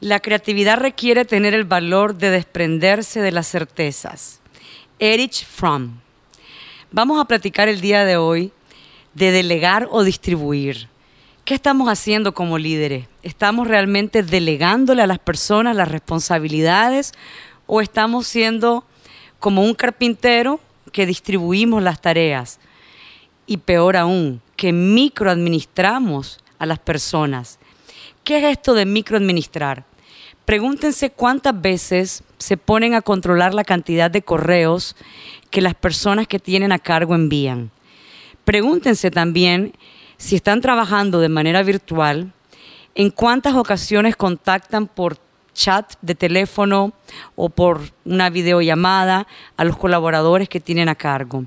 La creatividad requiere tener el valor de desprenderse de las certezas. Erich Fromm. Vamos a platicar el día de hoy de delegar o distribuir. ¿Qué estamos haciendo como líderes? ¿Estamos realmente delegándole a las personas las responsabilidades o estamos siendo como un carpintero que distribuimos las tareas? Y peor aún, que microadministramos a las personas. ¿Qué es esto de microadministrar? Pregúntense cuántas veces se ponen a controlar la cantidad de correos que las personas que tienen a cargo envían. Pregúntense también si están trabajando de manera virtual, en cuántas ocasiones contactan por chat de teléfono o por una videollamada a los colaboradores que tienen a cargo.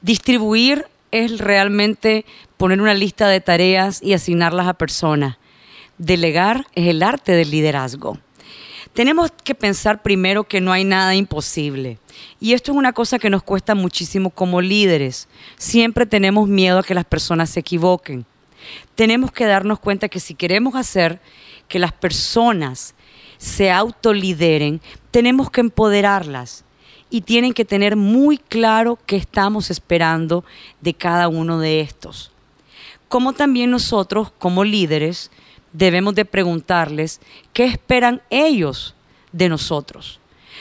Distribuir es realmente poner una lista de tareas y asignarlas a personas. Delegar es el arte del liderazgo. Tenemos que pensar primero que no hay nada imposible. Y esto es una cosa que nos cuesta muchísimo como líderes. Siempre tenemos miedo a que las personas se equivoquen. Tenemos que darnos cuenta que si queremos hacer que las personas se autolideren, tenemos que empoderarlas y tienen que tener muy claro qué estamos esperando de cada uno de estos. Como también nosotros, como líderes, debemos de preguntarles qué esperan ellos de nosotros.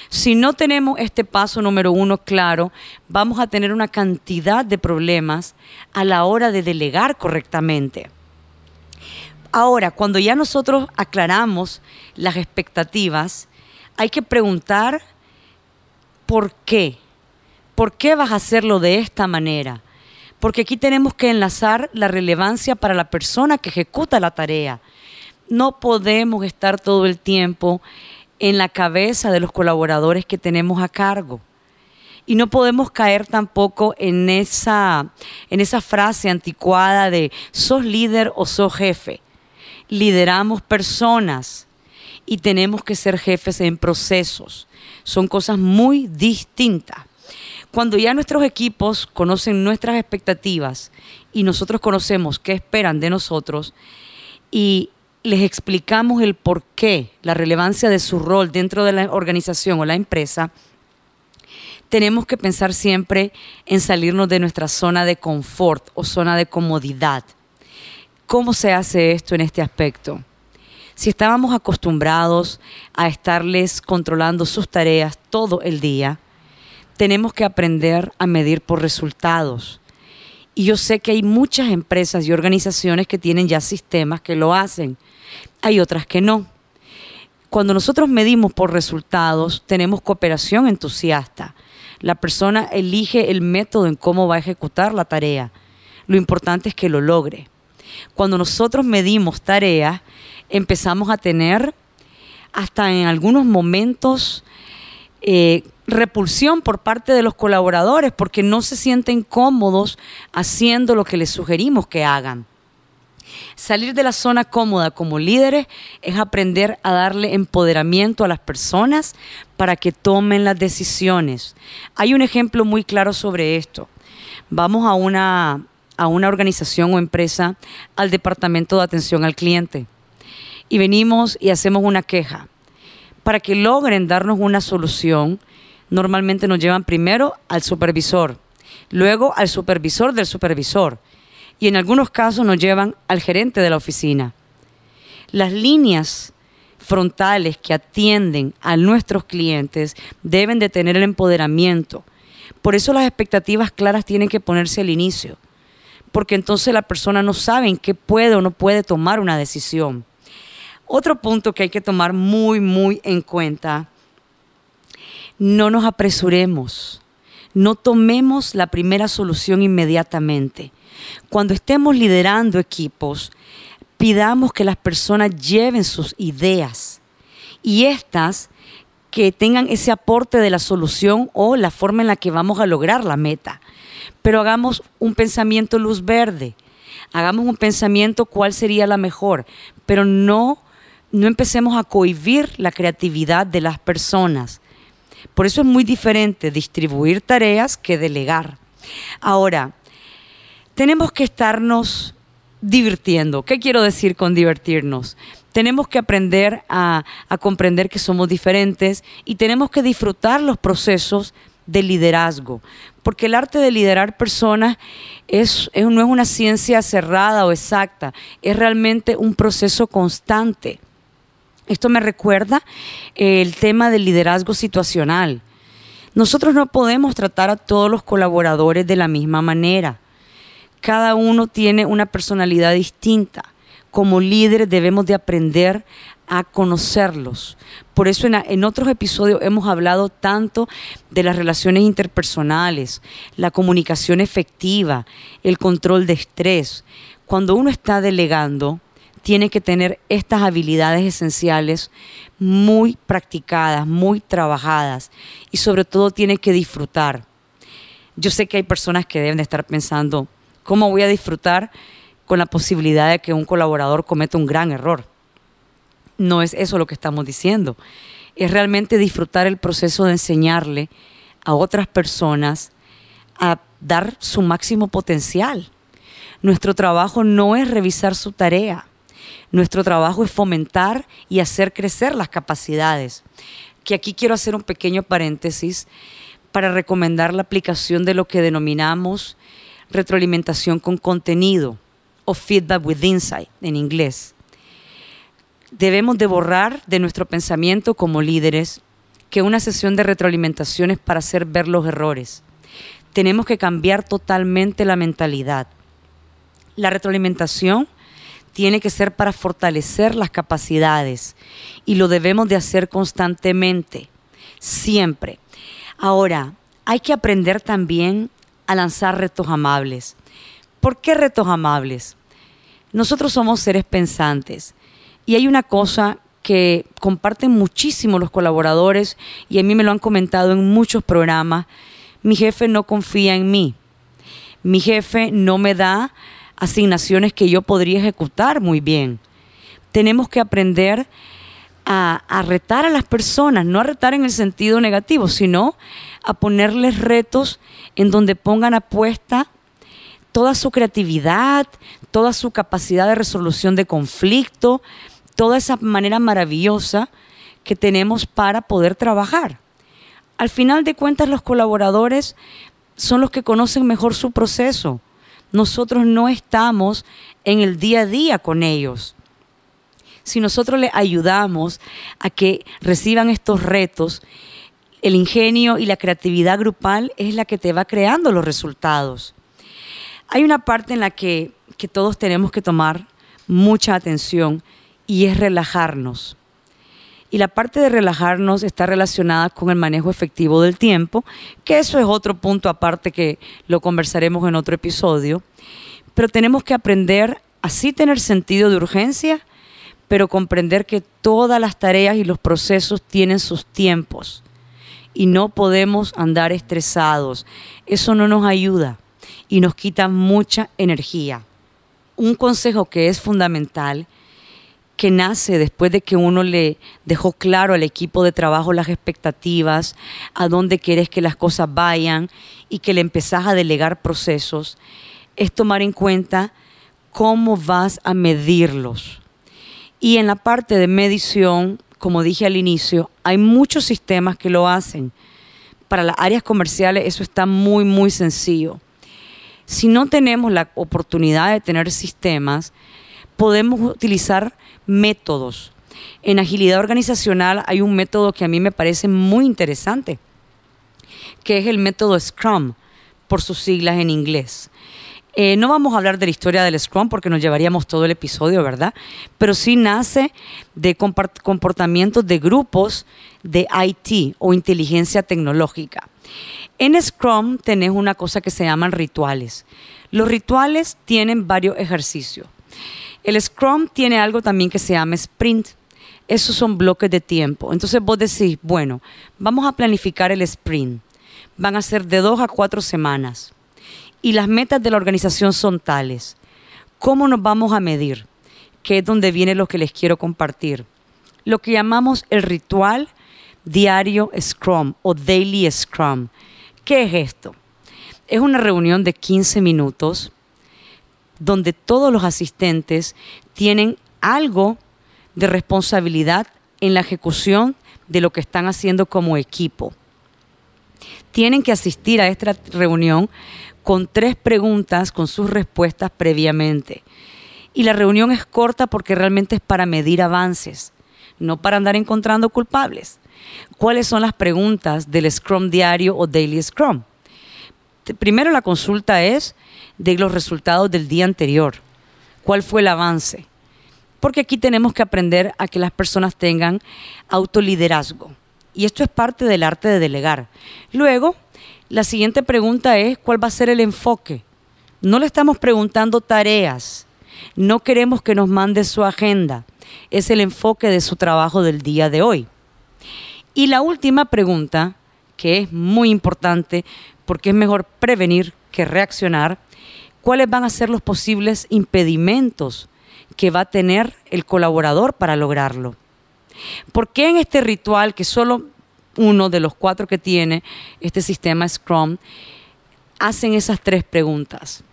Si no tenemos este paso número uno claro, vamos a tener una cantidad de problemas a la hora de delegar correctamente. Ahora, cuando ya nosotros aclaramos las expectativas, hay que preguntar por qué. ¿Por qué vas a hacerlo de esta manera? Porque aquí tenemos que enlazar la relevancia para la persona que ejecuta la tarea no podemos estar todo el tiempo en la cabeza de los colaboradores que tenemos a cargo. Y no podemos caer tampoco en esa, en esa frase anticuada de sos líder o sos jefe. Lideramos personas y tenemos que ser jefes en procesos. Son cosas muy distintas. Cuando ya nuestros equipos conocen nuestras expectativas y nosotros conocemos qué esperan de nosotros y les explicamos el por qué, la relevancia de su rol dentro de la organización o la empresa, tenemos que pensar siempre en salirnos de nuestra zona de confort o zona de comodidad. ¿Cómo se hace esto en este aspecto? Si estábamos acostumbrados a estarles controlando sus tareas todo el día, tenemos que aprender a medir por resultados. Y yo sé que hay muchas empresas y organizaciones que tienen ya sistemas que lo hacen hay otras que no. Cuando nosotros medimos por resultados, tenemos cooperación entusiasta. La persona elige el método en cómo va a ejecutar la tarea. Lo importante es que lo logre. Cuando nosotros medimos tareas, empezamos a tener hasta en algunos momentos eh, repulsión por parte de los colaboradores porque no se sienten cómodos haciendo lo que les sugerimos que hagan. Salir de la zona cómoda como líderes es aprender a darle empoderamiento a las personas para que tomen las decisiones. Hay un ejemplo muy claro sobre esto. Vamos a una, a una organización o empresa, al departamento de atención al cliente, y venimos y hacemos una queja. Para que logren darnos una solución, normalmente nos llevan primero al supervisor, luego al supervisor del supervisor y en algunos casos nos llevan al gerente de la oficina. Las líneas frontales que atienden a nuestros clientes deben de tener el empoderamiento. Por eso las expectativas claras tienen que ponerse al inicio, porque entonces la persona no sabe en qué puede o no puede tomar una decisión. Otro punto que hay que tomar muy, muy en cuenta, no nos apresuremos, no tomemos la primera solución inmediatamente. Cuando estemos liderando equipos, Pidamos que las personas lleven sus ideas y estas que tengan ese aporte de la solución o la forma en la que vamos a lograr la meta. Pero hagamos un pensamiento luz verde, hagamos un pensamiento cuál sería la mejor, pero no, no empecemos a cohibir la creatividad de las personas. Por eso es muy diferente distribuir tareas que delegar. Ahora, tenemos que estarnos divirtiendo. ¿Qué quiero decir con divertirnos? Tenemos que aprender a, comprender que somos diferentes y tenemos que disfrutar los procesos de liderazgo, porque el arte de liderar personas no es una ciencia cerrada o exacta, es realmente un proceso constante. Esto me recuerda el tema del liderazgo situacional. Nosotros no podemos tratar a todos los colaboradores de la misma manera. Cada uno tiene una personalidad distinta. Como líderes debemos de aprender a conocerlos. Por eso en, en, otros episodios hemos hablado tanto de las relaciones interpersonales, la comunicación efectiva, el control de estrés. Cuando uno está delegando, tiene que tener estas habilidades esenciales muy practicadas, muy trabajadas y sobre todo tiene que disfrutar. Yo sé que hay personas que deben de estar pensando, ¿cómo voy a disfrutar con la posibilidad de que un colaborador cometa un gran error? No es eso lo que estamos diciendo. Es realmente disfrutar el proceso de enseñarle a otras personas a dar su máximo potencial. Nuestro trabajo no es revisar su tarea, nuestro trabajo es fomentar y hacer crecer las capacidades. Que aquí quiero hacer un pequeño paréntesis para recomendar la aplicación de lo que denominamos retroalimentación con contenido o feedback with insight en inglés. Debemos de borrar de nuestro pensamiento como líderes que una sesión de retroalimentación es para hacer ver los errores. Tenemos que cambiar totalmente la mentalidad. La retroalimentación tiene que ser para fortalecer las capacidades y lo debemos de hacer constantemente, siempre. Ahora, hay que aprender también a lanzar retos amables. ¿Por qué retos amables? Nosotros somos seres pensantes y hay una cosa que comparten muchísimo los colaboradores y a mí me lo han comentado en muchos programas. Mi jefe no confía en mí. Mi jefe no me da asignaciones que yo podría ejecutar muy bien. Tenemos que aprender a, retar a las personas, no a retar en el sentido negativo, sino a ponerles retos en donde pongan a puesta toda su creatividad, toda su capacidad de resolución de conflicto, toda esa manera maravillosa que tenemos para poder trabajar. Al final de cuentas, los colaboradores son los que conocen mejor su proceso nosotros no estamos en el día a día con ellos. Si nosotros les ayudamos a que reciban estos retos, el ingenio y la creatividad grupal es la que te va creando los resultados. Hay una parte en la que, que todos tenemos que tomar mucha atención y es relajarnos. Y la parte de relajarnos está relacionada con el manejo efectivo del tiempo, que eso es otro punto aparte que lo conversaremos en otro episodio. Pero tenemos que aprender así tener sentido de urgencia, pero comprender que todas las tareas y los procesos tienen sus tiempos y no podemos andar estresados. Eso no nos ayuda y nos quita mucha energía. Un consejo que es fundamental que nace después de que uno le dejó claro al equipo de trabajo las expectativas, a dónde quieres que las cosas vayan y que le empezás a delegar procesos, es tomar en cuenta cómo vas a medirlos. Y en la parte de medición, como dije al inicio, hay muchos sistemas que lo hacen. Para las áreas comerciales eso está muy, muy sencillo. Si no tenemos la oportunidad de tener sistemas, podemos utilizar métodos. En agilidad organizacional hay un método que a mí me parece muy interesante, que es el método Scrum, por sus siglas en inglés. Eh, no vamos a hablar de la historia del Scrum porque nos llevaríamos todo el episodio, ¿verdad? Pero sí nace de comportamientos de grupos de IT o inteligencia tecnológica. En Scrum tenés una cosa que se llaman rituales. Los rituales tienen varios ejercicios. El Scrum tiene algo también que se llama sprint. Esos son bloques de tiempo. Entonces vos decís, bueno, vamos a planificar el sprint. Van a ser de dos a cuatro semanas. Y las metas de la organización son tales. ¿Cómo nos vamos a medir? Que es donde viene lo que les quiero compartir. Lo que llamamos el ritual diario Scrum o Daily Scrum. ¿Qué es esto? Es una reunión de 15 minutos donde todos los asistentes tienen algo de responsabilidad en la ejecución de lo que están haciendo como equipo. Tienen que asistir a esta reunión con tres preguntas con sus respuestas previamente. Y la reunión es corta porque realmente es para medir avances, no para andar encontrando culpables. ¿Cuáles son las preguntas del Scrum diario o Daily Scrum? Primero la consulta es de los resultados del día anterior. ¿Cuál fue el avance? Porque aquí tenemos que aprender a que las personas tengan autoliderazgo. Y esto es parte del arte de delegar. Luego, la siguiente pregunta es, ¿cuál va a ser el enfoque? No le estamos preguntando tareas. No queremos que nos mande su agenda. Es el enfoque de su trabajo del día de hoy. Y la última pregunta, que es muy importante porque es mejor prevenir que reaccionar, ¿cuáles van a ser los posibles impedimentos que va a tener el colaborador para lograrlo? ¿Por qué en este ritual, que solo uno de los cuatro que tiene este sistema Scrum, hacen esas tres preguntas?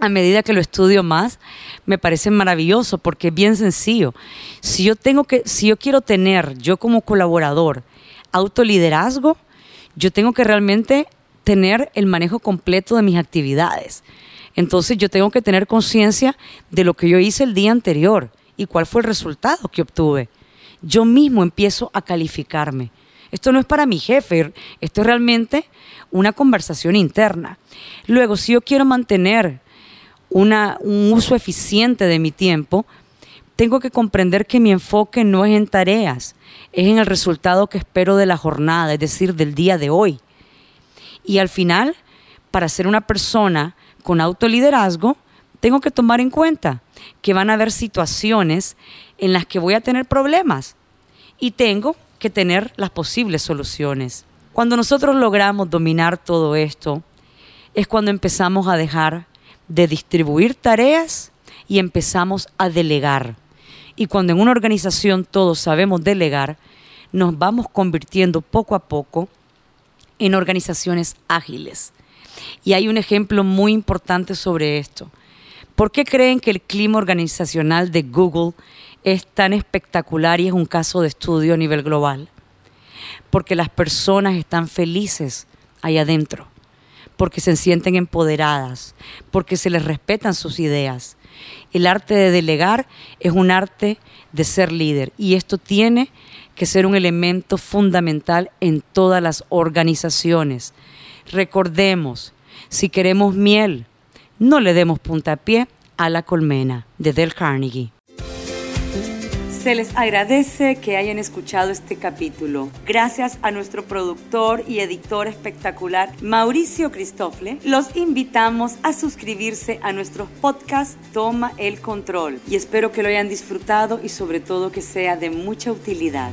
a medida que lo estudio más, me parece maravilloso porque es bien sencillo. Si yo tengo que, si yo quiero tener, yo como colaborador, autoliderazgo, yo tengo que realmente tener el manejo completo de mis actividades. Entonces yo tengo que tener conciencia de lo que yo hice el día anterior y cuál fue el resultado que obtuve. Yo mismo empiezo a calificarme. Esto no es para mi jefe, esto es realmente una conversación interna. Luego, si yo quiero mantener un uso eficiente de mi tiempo, tengo que comprender que mi enfoque no es en tareas, es en el resultado que espero de la jornada, es decir, del día de hoy. Y al final, para ser una persona con autoliderazgo, tengo que tomar en cuenta que van a haber situaciones en las que voy a tener problemas y tengo que tener las posibles soluciones. Cuando nosotros logramos dominar todo esto, es cuando empezamos a dejar de distribuir tareas y empezamos a delegar. Y cuando en una organización todos sabemos delegar, nos vamos convirtiendo poco a poco en organizaciones ágiles. Y hay un ejemplo muy importante sobre esto. ¿Por qué creen que el clima organizacional de Google es tan espectacular y es un caso de estudio a nivel global? Porque las personas están felices ahí adentro porque se sienten empoderadas, porque se les respetan sus ideas. El arte de delegar es un arte de ser líder y esto tiene que ser un elemento fundamental en todas las organizaciones. Recordemos, si queremos miel, no le demos puntapié a la colmena de Del Carnegie. Se les agradece que hayan escuchado este capítulo. Gracias a nuestro productor y editor espectacular, Mauricio Cristofle, los invitamos a suscribirse a nuestros podcast Toma el Control y espero que lo hayan disfrutado y sobre todo que sea de mucha utilidad.